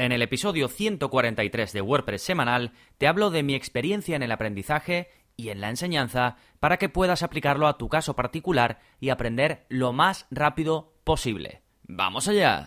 En el episodio 143 de WordPress semanal te hablo de mi experiencia en el aprendizaje y en la enseñanza para que puedas aplicarlo a tu caso particular y aprender lo más rápido posible. ¡Vamos allá!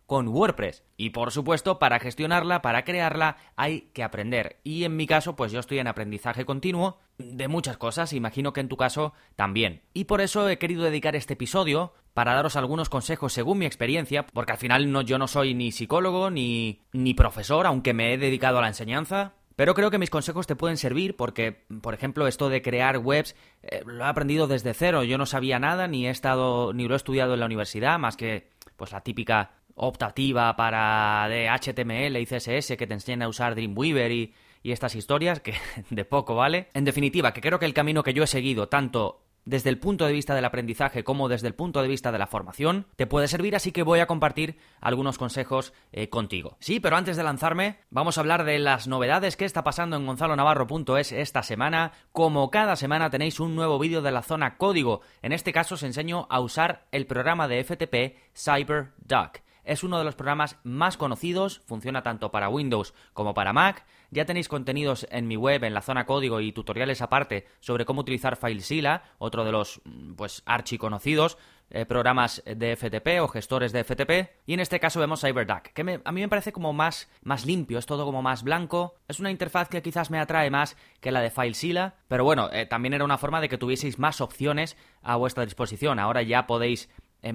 con WordPress. Y por supuesto, para gestionarla, para crearla, hay que aprender. Y en mi caso, pues yo estoy en aprendizaje continuo de muchas cosas, imagino que en tu caso también. Y por eso he querido dedicar este episodio para daros algunos consejos según mi experiencia, porque al final no, yo no soy ni psicólogo ni, ni profesor, aunque me he dedicado a la enseñanza, pero creo que mis consejos te pueden servir porque, por ejemplo, esto de crear webs eh, lo he aprendido desde cero. Yo no sabía nada, ni he estado, ni lo he estudiado en la universidad, más que pues la típica optativa para de HTML y CSS que te enseñan a usar Dreamweaver y, estas historias, que de poco vale. En definitiva, que creo que el camino que yo he seguido, tanto desde el punto de vista del aprendizaje como desde el punto de vista de la formación, te puede servir, así que voy a compartir algunos consejos eh, contigo. Sí, pero antes de lanzarme, vamos a hablar de las novedades que está pasando en gonzalonavarro.es esta semana. Como cada semana tenéis un nuevo vídeo de la zona código. En este caso os enseño a usar el programa de FTP CyberDuck. Es uno de los programas más conocidos, funciona tanto para Windows como para Mac. Ya tenéis contenidos en mi web, en la zona código y tutoriales aparte sobre cómo utilizar FileZilla, otro de los mm, pues archiconocidos eh, programas de FTP o gestores de FTP. Y en este caso vemos CyberDuck, que a mí me parece como más, más limpio, es todo como más blanco. Es una interfaz que quizás me atrae más que la de FileZilla, pero bueno, eh, también era una forma de que tuvieseis más opciones a vuestra disposición. Ahora ya podéis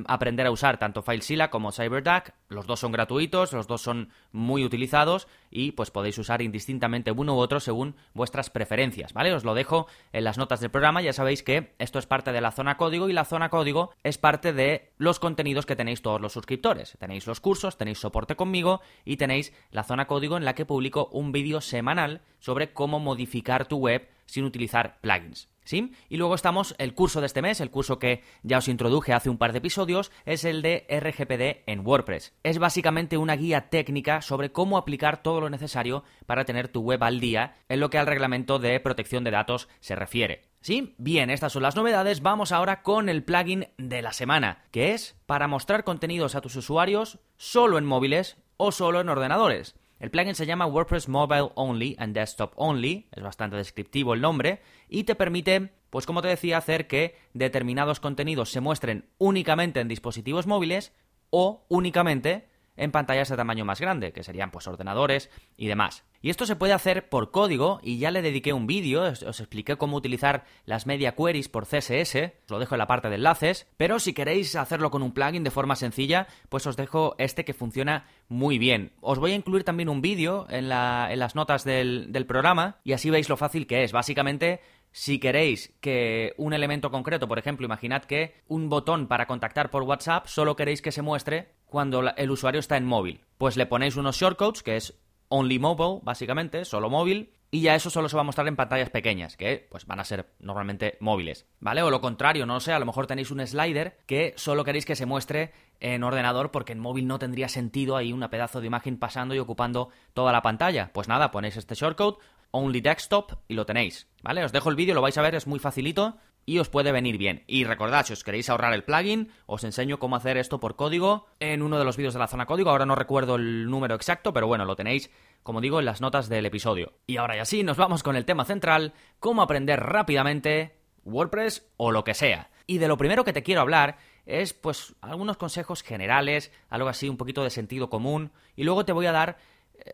aprender a usar tanto FileZilla como CyberDuck. Los dos son gratuitos, los dos son muy utilizados y pues podéis usar indistintamente uno u otro según vuestras preferencias, ¿vale? Os lo dejo en las notas del programa, ya sabéis que esto es parte de la zona código y la zona código es parte de los contenidos que tenéis todos los suscriptores. Tenéis los cursos, tenéis soporte conmigo y tenéis la zona código en la que publico un vídeo semanal sobre cómo modificar tu web sin utilizar plugins. ¿Sí? Y luego estamos, el curso de este mes, el curso que ya os introduje hace un par de episodios, es el de RGPD en WordPress. Es básicamente una guía técnica sobre cómo aplicar todo lo necesario para tener tu web al día en lo que al reglamento de protección de datos se refiere. ¿Sí? Bien, estas son las novedades. Vamos ahora con el plugin de la semana, que es para mostrar contenidos a tus usuarios solo en móviles o solo en ordenadores. El plugin se llama WordPress Mobile Only and Desktop Only, es bastante descriptivo el nombre, y te permite, pues como te decía, hacer que determinados contenidos se muestren únicamente en dispositivos móviles o únicamente en pantallas de tamaño más grande, que serían pues ordenadores y demás. Y esto se puede hacer por código y ya le dediqué un vídeo, os, expliqué cómo utilizar las media queries por CSS, os lo dejo en la parte de enlaces, pero si queréis hacerlo con un plugin de forma sencilla, pues os dejo este que funciona muy bien. Os voy a incluir también un vídeo en, las notas del, del programa y así veis lo fácil que es. Básicamente si queréis que un elemento concreto, por ejemplo, imaginad que un botón para contactar por WhatsApp solo queréis que se muestre cuando el usuario está en móvil. Pues le ponéis unos shortcodes, que es only mobile, básicamente, solo móvil, y ya eso solo se va a mostrar en pantallas pequeñas, que pues van a ser normalmente móviles, ¿vale? O lo contrario, no sé, a lo mejor tenéis un slider que solo queréis que se muestre en ordenador porque en móvil no tendría sentido ahí una pedazo de imagen pasando y ocupando toda la pantalla. Pues nada, ponéis este shortcode, only desktop y lo tenéis, ¿vale? Os dejo el vídeo, lo vais a ver, es muy facilito y os puede venir bien. Y recordad, si os queréis ahorrar el plugin, os enseño cómo hacer esto por código en uno de los vídeos de la zona código. Ahora no recuerdo el número exacto, pero bueno, lo tenéis, como digo, en las notas del episodio. Y ahora ya sí, nos vamos con el tema central, cómo aprender rápidamente WordPress o lo que sea. Y de lo primero que te quiero hablar es pues algunos consejos generales, algo así un poquito de sentido común, y luego te voy a dar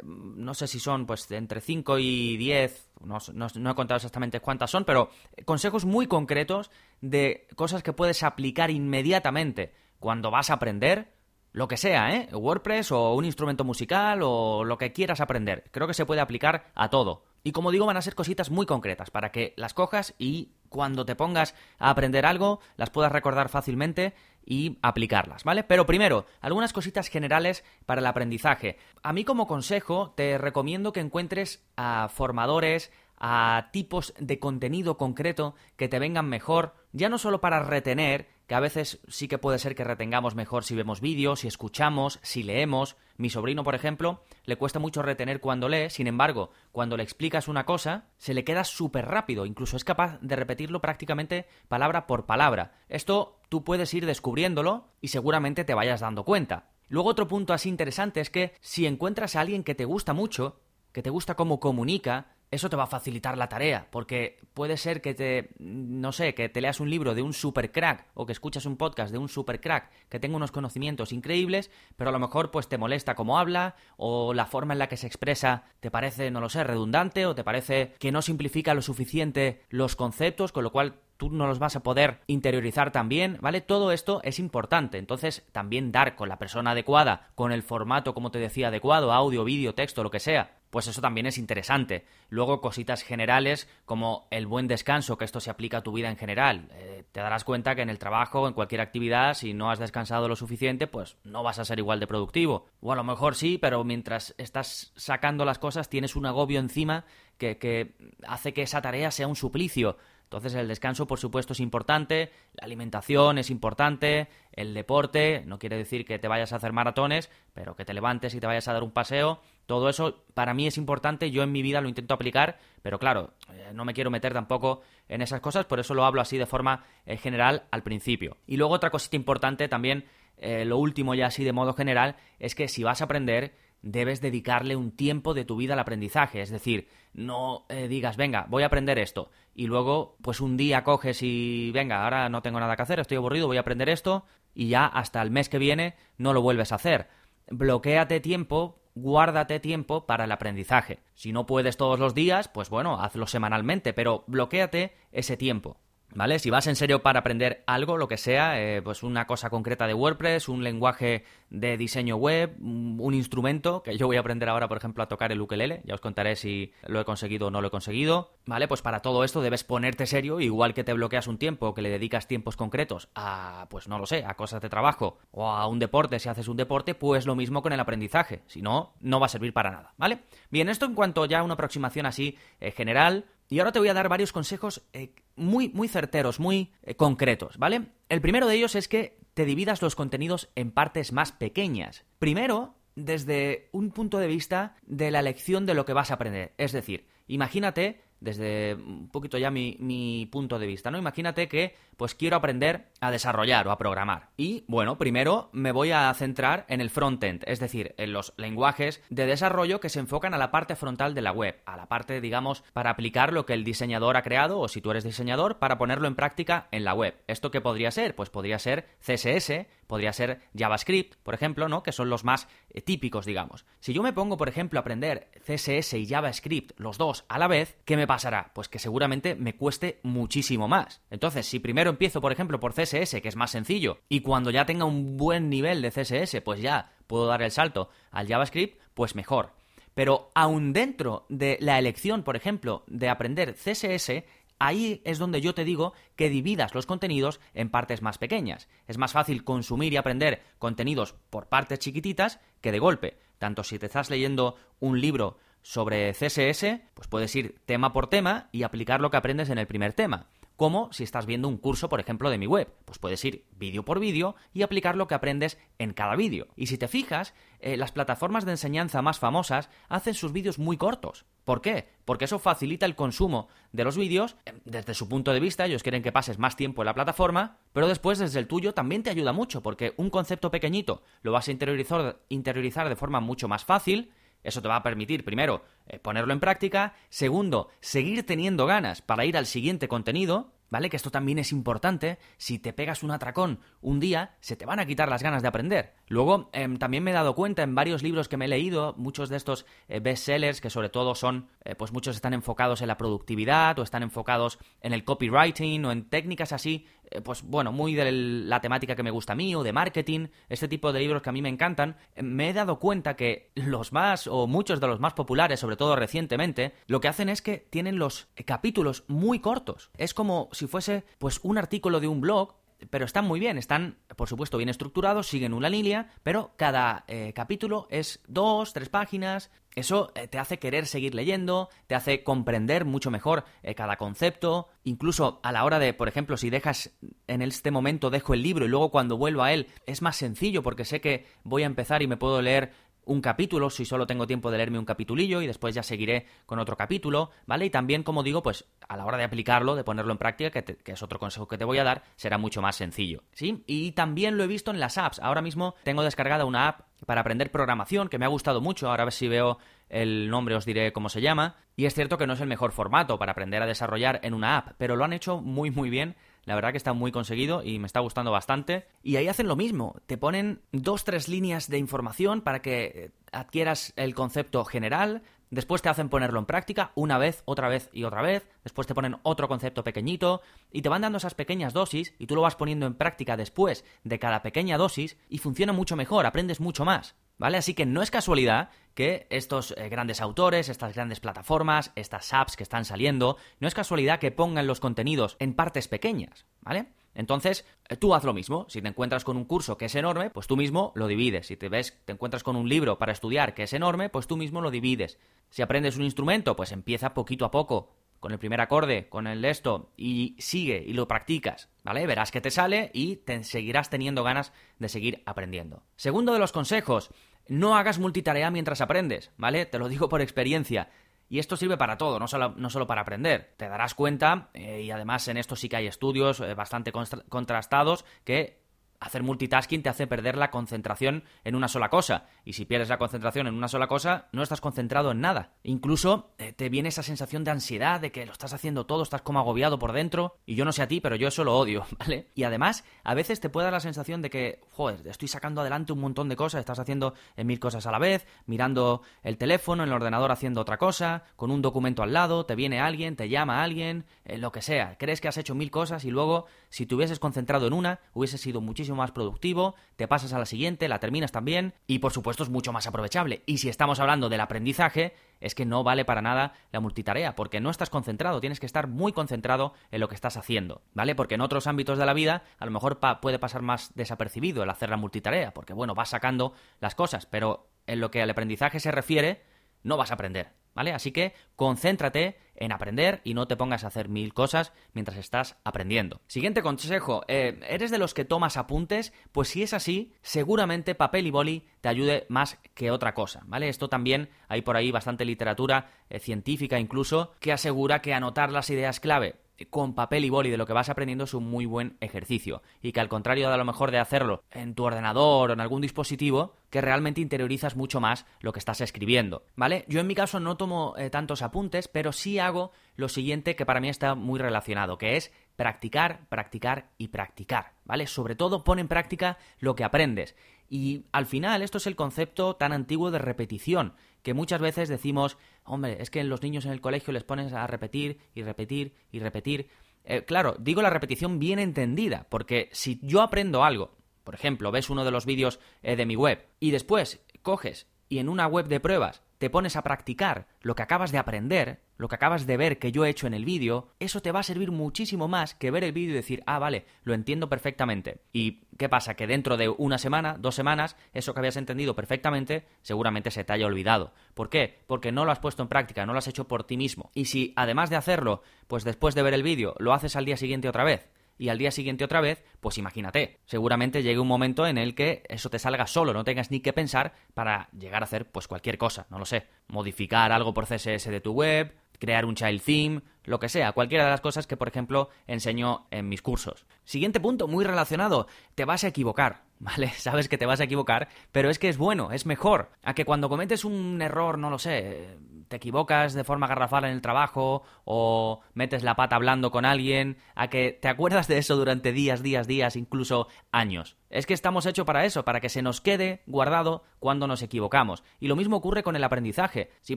no sé si son pues entre 5 y 10, no, no, he contado exactamente cuántas son, pero consejos muy concretos de cosas que puedes aplicar inmediatamente cuando vas a aprender lo que sea, ¿eh? WordPress o un instrumento musical o lo que quieras aprender. Creo que se puede aplicar a todo. Y como digo, van a ser cositas muy concretas para que las cojas y cuando te pongas a aprender algo las puedas recordar fácilmente y aplicarlas, ¿vale? Pero primero, algunas cositas generales para el aprendizaje. A mí como consejo te recomiendo que encuentres a formadores, a tipos de contenido concreto que te vengan mejor, ya no solo para retener, que a veces sí que puede ser que retengamos mejor si vemos vídeos, si escuchamos, si leemos. Mi sobrino, por ejemplo, le cuesta mucho retener cuando lee, sin embargo, cuando le explicas una cosa, se le queda súper rápido, incluso es capaz de repetirlo prácticamente palabra por palabra. Esto tú puedes ir descubriéndolo y seguramente te vayas dando cuenta. Luego otro punto así interesante es que si encuentras a alguien que te gusta mucho, que te gusta cómo comunica, eso te va a facilitar la tarea, porque puede ser que te, no sé, que te leas un libro de un super crack o que escuchas un podcast de un super crack que tenga unos conocimientos increíbles, pero a lo mejor pues te molesta cómo habla o la forma en la que se expresa te parece, no lo sé, redundante o te parece que no simplifica lo suficiente los conceptos, con lo cual tú no los vas a poder interiorizar también, ¿vale? Todo esto es importante, entonces también dar con la persona adecuada, con el formato, como te decía, adecuado, audio, vídeo, texto, lo que sea, pues eso también es interesante. Luego cositas generales como el buen descanso, que esto se aplica a tu vida en general. Eh, te darás cuenta que en el trabajo, en cualquier actividad, si no has descansado lo suficiente, pues no vas a ser igual de productivo. O a lo mejor sí, pero mientras estás sacando las cosas tienes un agobio encima que, que hace que esa tarea sea un suplicio. Entonces el descanso, por supuesto, es importante, la alimentación es importante, el deporte, no quiere decir que te vayas a hacer maratones, pero que te levantes y te vayas a dar un paseo, todo eso para mí es importante, yo en mi vida lo intento aplicar, pero claro, eh, no me quiero meter tampoco en esas cosas, por eso lo hablo así de forma eh, general al principio. Y luego otra cosita importante también, eh, lo último ya así de modo general, es que si vas a aprender, debes dedicarle un tiempo de tu vida al aprendizaje. Es decir, no eh, digas, venga, voy a aprender esto. Y luego, pues un día coges y, venga, ahora no tengo nada que hacer, estoy aburrido, voy a aprender esto. Y ya hasta el mes que viene no lo vuelves a hacer. Bloquéate tiempo, guárdate tiempo para el aprendizaje. Si no puedes todos los días, pues bueno, hazlo semanalmente, pero bloquéate ese tiempo. ¿Vale? Si vas en serio para aprender algo, lo que sea, eh, pues una cosa concreta de WordPress, un lenguaje de diseño web, un instrumento, que yo voy a aprender ahora, por ejemplo, a tocar el ukelele, ya os contaré si lo he conseguido o no lo he conseguido, ¿vale? Pues para todo esto debes ponerte serio, igual que te bloqueas un tiempo, que le dedicas tiempos concretos a, pues no lo sé, a cosas de trabajo, o a un deporte, si haces un deporte, pues lo mismo con el aprendizaje, si no, no va a servir para nada, ¿vale? Bien, esto en cuanto ya a una aproximación así eh, general, y ahora te voy a dar varios consejos eh, muy, muy certeros, muy eh, concretos, ¿vale? El primero de ellos es que te dividas los contenidos en partes más pequeñas. Primero, desde un punto de vista de la lección de lo que vas a aprender. Es decir, imagínate desde un poquito ya mi, punto de vista, ¿no? Imagínate que pues quiero aprender a desarrollar o a programar. Y bueno, primero me voy a centrar en el frontend, es decir, en los lenguajes de desarrollo que se enfocan a la parte frontal de la web, a la parte, digamos, para aplicar lo que el diseñador ha creado o si tú eres diseñador, para ponerlo en práctica en la web. ¿Esto qué podría ser? Pues podría ser CSS, podría ser JavaScript, por ejemplo, ¿no? Que son los más eh, típicos, digamos. Si yo me pongo, por ejemplo, a aprender CSS y JavaScript, los dos a la vez, ¿qué me pasará? Pues que seguramente me cueste muchísimo más. Entonces, si primero empiezo, por ejemplo, por CSS, que es más sencillo, y cuando ya tenga un buen nivel de CSS, pues ya puedo dar el salto al JavaScript, pues mejor. Pero aún dentro de la elección, por ejemplo, de aprender CSS, ahí es donde yo te digo que dividas los contenidos en partes más pequeñas. Es más fácil consumir y aprender contenidos por partes chiquititas que de golpe. Tanto si te estás leyendo un libro sobre CSS, pues puedes ir tema por tema y aplicar lo que aprendes en el primer tema. Como si estás viendo un curso, por ejemplo, de mi web. Pues puedes ir vídeo por vídeo y aplicar lo que aprendes en cada vídeo. Y si te fijas, eh, las plataformas de enseñanza más famosas hacen sus vídeos muy cortos. ¿Por qué? Porque eso facilita el consumo de los vídeos eh, desde su punto de vista. Ellos quieren que pases más tiempo en la plataforma, pero después desde el tuyo también te ayuda mucho porque un concepto pequeñito lo vas a interiorizar, interiorizar de forma mucho más fácil eso te va a permitir, primero, eh, ponerlo en práctica, segundo, seguir teniendo ganas para ir al siguiente contenido, ¿vale? Que esto también es importante. Si te pegas un atracón un día, se te van a quitar las ganas de aprender. Luego, em, también me he dado cuenta en varios libros que me he leído, muchos de estos eh, bestsellers, que sobre todo son, eh, pues muchos están enfocados en la productividad o están enfocados en el copywriting o en técnicas así, pues bueno, muy de la temática que me gusta a mí o de marketing, este tipo de libros que a mí me encantan, eh, me he dado cuenta que los más o muchos de los más populares, sobre todo recientemente, lo que hacen es que tienen los capítulos muy cortos. Es como si fuese pues un artículo de un blog pero están muy bien, están, por supuesto, bien estructurados, siguen una línea, pero cada eh, capítulo es dos, tres páginas. Eso eh, te hace querer seguir leyendo, te hace comprender mucho mejor eh, cada concepto, incluso a la hora de, por ejemplo, si dejas en este momento dejo el libro y luego cuando vuelvo a él es más sencillo porque sé que voy a empezar y me puedo leer un capítulo, si solo tengo tiempo de leerme un capitulillo y después ya seguiré con otro capítulo, ¿vale? Y también, como digo, pues a la hora de aplicarlo, de ponerlo en práctica, que, es otro consejo que te voy a dar, será mucho más sencillo, ¿sí? Y también lo he visto en las apps. Ahora mismo tengo descargada una app para aprender programación que me ha gustado mucho. Ahora a ver si veo el nombre os diré cómo se llama. Y es cierto que no es el mejor formato para aprender a desarrollar en una app, pero lo han hecho muy muy bien la verdad que está muy conseguido y me está gustando bastante. Y ahí hacen lo mismo, te ponen dos, tres líneas de información para que eh, adquieras el concepto general, después te hacen ponerlo en práctica una vez, otra vez y otra vez, después te ponen otro concepto pequeñito y te van dando esas pequeñas dosis y tú lo vas poniendo en práctica después de cada pequeña dosis y funciona mucho mejor, aprendes mucho más. ¿Vale? Así que no es casualidad que estos eh, grandes autores, estas grandes plataformas, estas apps que están saliendo, no es casualidad que pongan los contenidos en partes pequeñas, ¿vale? Entonces, eh, tú haz lo mismo. Si te encuentras con un curso que es enorme, pues tú mismo lo divides. Si te ves, te encuentras con un libro para estudiar que es enorme, pues tú mismo lo divides. Si aprendes un instrumento, pues empieza poquito a poco, con el primer acorde, con el esto, y sigue y lo practicas, ¿vale? Verás que te sale y te seguirás teniendo ganas de seguir aprendiendo. Segundo de los consejos, no hagas multitarea mientras aprendes, ¿vale? Te lo digo por experiencia. Y esto sirve para todo, no solo, no solo para aprender. Te darás cuenta, eh, y además en esto sí que hay estudios eh, bastante contrastados, que hacer multitasking te hace perder la concentración en una sola cosa. Y si pierdes la concentración en una sola cosa, no estás concentrado en nada. Incluso eh, te viene esa sensación de ansiedad, de que lo estás haciendo todo, estás como agobiado por dentro. Y yo no sé a ti, pero yo eso lo odio, ¿vale? Y además, a veces te puede dar la sensación de que, joder, estoy sacando adelante un montón de cosas, estás haciendo eh, mil cosas a la vez, mirando el teléfono, en el ordenador haciendo otra cosa, con un documento al lado, te viene alguien, te llama alguien, eh, lo que sea. Crees que has hecho mil cosas y luego, si te hubieses concentrado en una, hubiese sido muchísimo más productivo, te pasas a la siguiente, la terminas también y por supuesto es mucho más aprovechable. Y si estamos hablando del aprendizaje, es que no vale para nada la multitarea, porque no estás concentrado, tienes que estar muy concentrado en lo que estás haciendo, ¿vale? Porque en otros ámbitos de la vida a lo mejor puede pasar más desapercibido el hacer la multitarea, porque bueno, vas sacando las cosas, pero en lo que al aprendizaje se refiere, no vas a aprender. ¿Vale? Así que concéntrate en aprender y no te pongas a hacer mil cosas mientras estás aprendiendo. Siguiente consejo, eh, ¿eres de los que tomas apuntes? Pues si es así, seguramente papel y boli te ayude más que otra cosa, ¿vale? Esto también hay por ahí bastante literatura eh, científica incluso que asegura que anotar las ideas clave con papel y boli de lo que vas aprendiendo es un muy buen ejercicio y que al contrario de a lo mejor de hacerlo en tu ordenador o en algún dispositivo, que realmente interiorizas mucho más lo que estás escribiendo, ¿vale? Yo en mi caso no tomo eh, tantos apuntes, pero sí hago lo siguiente que para mí está muy relacionado, que es practicar, practicar y practicar, ¿vale? Sobre todo pon en práctica lo que aprendes. Y al final esto es el concepto tan antiguo de repetición, que muchas veces decimos, hombre, es que los niños en el colegio les pones a repetir y repetir y repetir. Eh, claro, digo la repetición bien entendida, porque si yo aprendo algo, por ejemplo, ves uno de los vídeos eh, de mi web y después coges y en una web de pruebas te pones a practicar lo que acabas de aprender, lo que acabas de ver que yo he hecho en el vídeo, eso te va a servir muchísimo más que ver el vídeo y decir, ah, vale, lo entiendo perfectamente. ¿Y qué pasa? Que dentro de una semana, dos semanas, eso que habías entendido perfectamente, seguramente se te haya olvidado. ¿Por qué? Porque no lo has puesto en práctica, no lo has hecho por ti mismo. Y si además de hacerlo, pues después de ver el vídeo, lo haces al día siguiente otra vez, y al día siguiente otra vez, pues imagínate, seguramente llegue un momento en el que eso te salga solo, no tengas ni que pensar para llegar a hacer pues cualquier cosa, no lo sé, modificar algo por CSS de tu web, crear un child theme, lo que sea, cualquiera de las cosas que por ejemplo enseño en mis cursos. Siguiente punto, muy relacionado, te vas a equivocar. ¿vale? Sabes que te vas a equivocar, pero es que es bueno, es mejor. A que cuando cometes un error, no lo sé, te equivocas de forma garrafal en el trabajo o metes la pata hablando con alguien, a que te acuerdas de eso durante días, días, días, incluso años. Es que estamos hechos para eso, para que se nos quede guardado cuando nos equivocamos. Y lo mismo ocurre con el aprendizaje. Si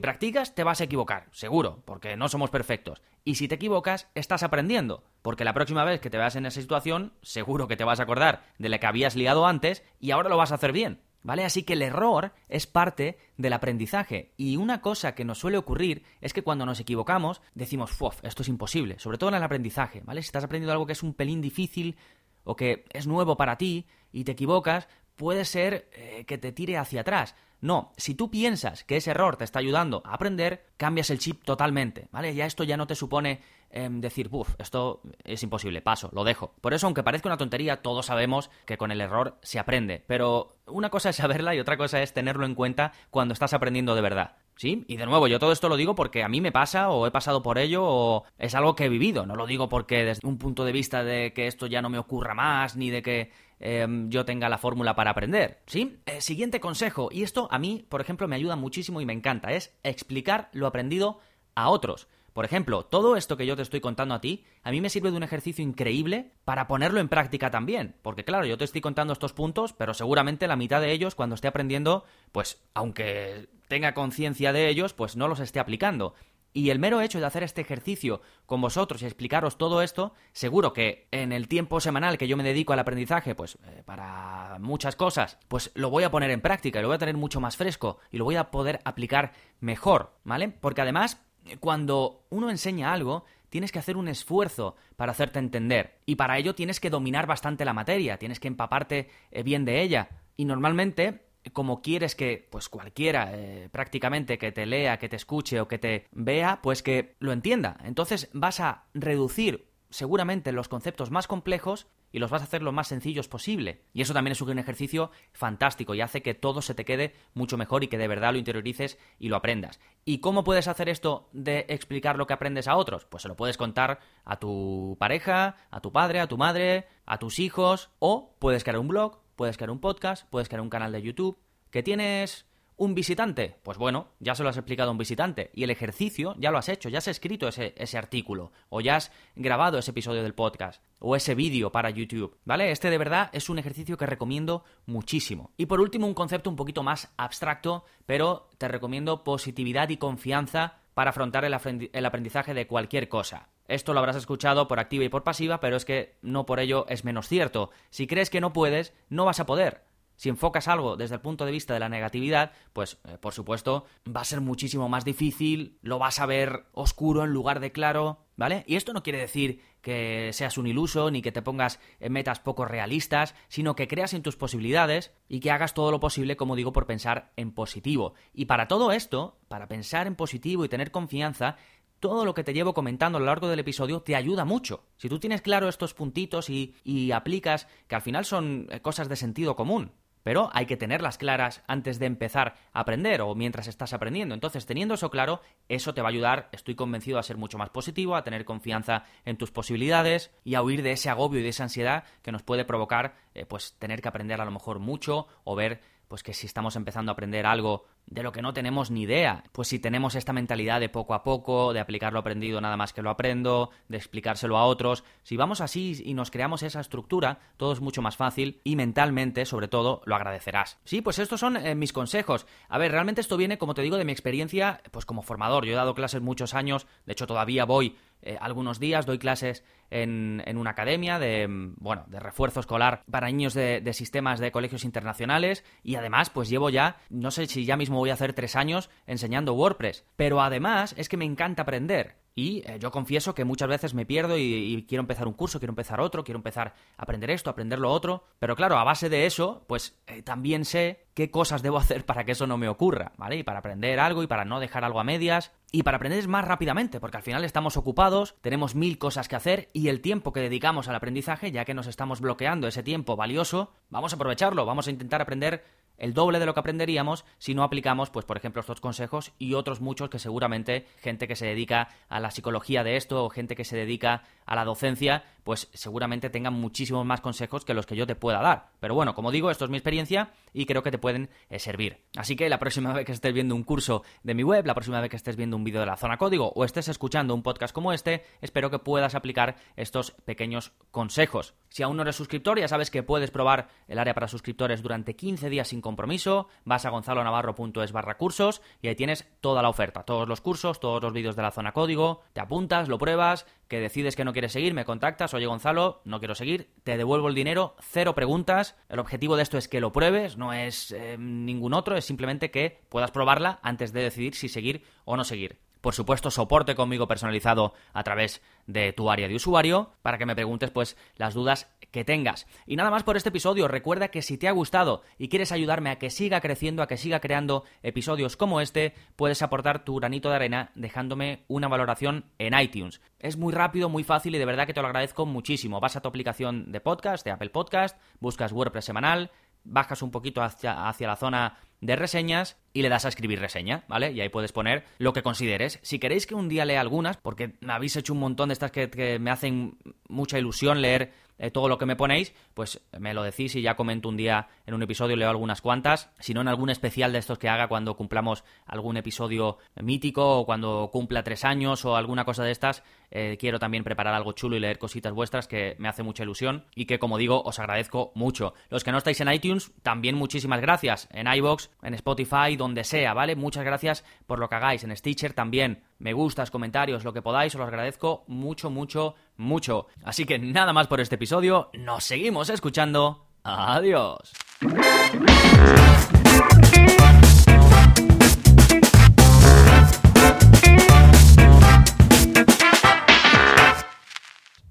practicas, te vas a equivocar, seguro, porque no somos perfectos. Y si te equivocas, estás aprendiendo, porque la próxima vez que te veas en esa situación, seguro que te vas a acordar de la que habías liado antes y ahora lo vas a hacer bien. ¿Vale? Así que el error es parte del aprendizaje. Y una cosa que nos suele ocurrir es que cuando nos equivocamos decimos, ¡fuf! Esto es imposible. Sobre todo en el aprendizaje, ¿vale? Si estás aprendiendo algo que es un pelín difícil o que es nuevo para ti y te equivocas, puede ser eh, que te tire hacia atrás. No, si tú piensas que ese error te está ayudando a aprender, cambias el chip totalmente, ¿vale? Ya esto ya no te supone em, decir, buf, esto es imposible, paso, lo dejo. Por eso, aunque parezca una tontería, todos sabemos que con el error se aprende. Pero una cosa es saberla y otra cosa es tenerlo en cuenta cuando estás aprendiendo de verdad. ¿Sí? Y de nuevo, yo todo esto lo digo porque a mí me pasa o he pasado por ello o es algo que he vivido. No lo digo porque desde un punto de vista de que esto ya no me ocurra más ni de que em, yo tenga la fórmula para aprender. ¿Sí? Eh, siguiente consejo, y esto a mí, por ejemplo, me ayuda muchísimo y me encanta, es explicar lo aprendido a otros. Por ejemplo, todo esto que yo te estoy contando a ti, a mí me sirve de un ejercicio increíble para ponerlo en práctica también. Porque claro, yo te estoy contando estos puntos, pero seguramente la mitad de ellos, cuando esté aprendiendo, pues aunque tenga conciencia de ellos, pues no los esté aplicando. Y el mero hecho de hacer este ejercicio con vosotros y explicaros todo esto, seguro que en el tiempo semanal que yo me dedico al aprendizaje, pues eh, para muchas cosas, pues lo voy a poner en práctica y lo voy a tener mucho más fresco y lo voy a poder aplicar mejor, ¿vale? Porque además, cuando uno enseña algo, tienes que hacer un esfuerzo para hacerte entender. Y para ello tienes que dominar bastante la materia, tienes que empaparte eh, bien de ella. Y normalmente como quieres que, pues cualquiera, eh, prácticamente, que te lea, que te escuche o que te vea, pues que lo entienda. Entonces vas a reducir seguramente los conceptos más complejos y los vas a hacer lo más sencillos posible. Y eso también es un ejercicio fantástico y hace que todo se te quede mucho mejor y que de verdad lo interiorices y lo aprendas. ¿Y cómo puedes hacer esto de explicar lo que aprendes a otros? Pues se lo puedes contar a tu pareja, a tu padre, a tu madre, a tus hijos o puedes crear un blog puedes crear un podcast, puedes crear un canal de YouTube. ¿Que tienes un visitante? Pues bueno, ya se lo has explicado a un visitante. Y el ejercicio ya lo has hecho, ya has escrito ese, ese artículo, o ya has grabado ese episodio del podcast, o ese vídeo para YouTube, ¿vale? Este de verdad es un ejercicio que recomiendo muchísimo. Y por último, un concepto un poquito más abstracto, pero te recomiendo positividad y confianza para afrontar el aprendizaje de cualquier cosa. Esto lo habrás escuchado por activa y por pasiva, pero es que no por ello es menos cierto. Si crees que no puedes, no vas a poder. Si enfocas algo desde el punto de vista de la negatividad, pues eh, por supuesto va a ser muchísimo más difícil, lo vas a ver oscuro en lugar de claro, ¿vale? Y esto no quiere decir que seas un iluso ni que te pongas en metas poco realistas, sino que creas en tus posibilidades y que hagas todo lo posible, como digo, por pensar en positivo. Y para todo esto, para pensar en positivo y tener confianza, todo lo que te llevo comentando a lo largo del episodio te ayuda mucho. Si tú tienes claro estos puntitos y, aplicas, que al final son eh, cosas de sentido común, pero hay que tenerlas claras antes de empezar a aprender o mientras estás aprendiendo. Entonces, teniendo eso claro, eso te va a ayudar, estoy convencido, a ser mucho más positivo, a tener confianza en tus posibilidades y a huir de ese agobio y de esa ansiedad que nos puede provocar, eh, pues, tener que aprender a lo mejor mucho o ver pues que si estamos empezando a aprender algo de lo que no tenemos ni idea, pues si tenemos esta mentalidad de poco a poco, de aplicar lo aprendido nada más que lo aprendo, de explicárselo a otros, si vamos así y nos creamos esa estructura, todo es mucho más fácil y mentalmente, sobre todo, lo agradecerás. Sí, pues estos son eh, mis consejos. A ver, realmente esto viene, como te digo, de mi experiencia, pues como formador. Yo he dado clases muchos años, de hecho todavía voy eh, algunos días, doy clases en, una academia de, bueno, de refuerzo escolar para niños de, sistemas de colegios internacionales y además pues llevo ya, no sé si ya mismo voy a hacer tres años enseñando WordPress, pero además es que me encanta aprender. Y eh, yo confieso que muchas veces me pierdo y, quiero empezar un curso, quiero empezar otro, quiero empezar a aprender esto, aprender lo otro. Pero claro, a base de eso, pues eh, también sé qué cosas debo hacer para que eso no me ocurra, ¿vale? Y para aprender algo y para no dejar algo a medias. Y para aprender más rápidamente, porque al final estamos ocupados, tenemos mil cosas que hacer y el tiempo que dedicamos al aprendizaje, ya que nos estamos bloqueando ese tiempo valioso, vamos a aprovecharlo, vamos a intentar aprender el doble de lo que aprenderíamos si no aplicamos, pues por ejemplo, estos consejos y otros muchos que seguramente gente que se dedica a la psicología de esto o gente que se dedica a la docencia, pues seguramente tengan muchísimos más consejos que los que yo te pueda dar. Pero bueno, como digo, esto es mi experiencia y creo que te pueden eh, servir. Así que la próxima vez que estés viendo un curso de mi web, la próxima vez que estés viendo un vídeo de la zona código o estés escuchando un podcast como este, espero que puedas aplicar estos pequeños consejos. Si aún no eres suscriptor, ya sabes que puedes probar el área para suscriptores durante 15 días sin compromiso, vas a gonzalonavarro.es barra cursos y ahí tienes toda la oferta, todos los cursos, todos los vídeos de la zona código, te apuntas, lo pruebas, que decides que no quieres seguir, me contactas, oye Gonzalo, no quiero seguir, te devuelvo el dinero, cero preguntas, el objetivo de esto es que lo pruebes, no es eh, ningún otro, es simplemente que puedas probarla antes de decidir si seguir o no seguir. Por supuesto, soporte conmigo personalizado a través de tu área de usuario para que me preguntes pues las dudas que tengas. Y nada más por este episodio, recuerda que si te ha gustado y quieres ayudarme a que siga creciendo, a que siga creando episodios como este, puedes aportar tu granito de arena dejándome una valoración en iTunes. Es muy rápido, muy fácil y de verdad que te lo agradezco muchísimo. Vas a tu aplicación de podcast, de Apple Podcast, buscas WordPress semanal, bajas un poquito hacia, hacia la zona de reseñas y le das a escribir reseña, ¿vale? Y ahí puedes poner lo que consideres. Si queréis que un día lea algunas, porque me habéis hecho un montón de estas que, que me hacen mucha ilusión leer eh, todo lo que me ponéis, pues me lo decís y ya comento un día en un episodio, leo algunas cuantas, si no en algún especial de estos que haga cuando cumplamos algún episodio mítico o cuando cumpla tres años o alguna cosa de estas, eh, quiero también preparar algo chulo y leer cositas vuestras que me hace mucha ilusión y que como digo os agradezco mucho. Los que no estáis en iTunes, también muchísimas gracias, en iBox, en Spotify, donde sea, ¿vale? Muchas gracias por lo que hagáis, en Stitcher también, me gustas, comentarios, lo que podáis, os lo agradezco mucho, mucho, mucho. Así que nada más por este episodio, nos seguimos escuchando. Adiós.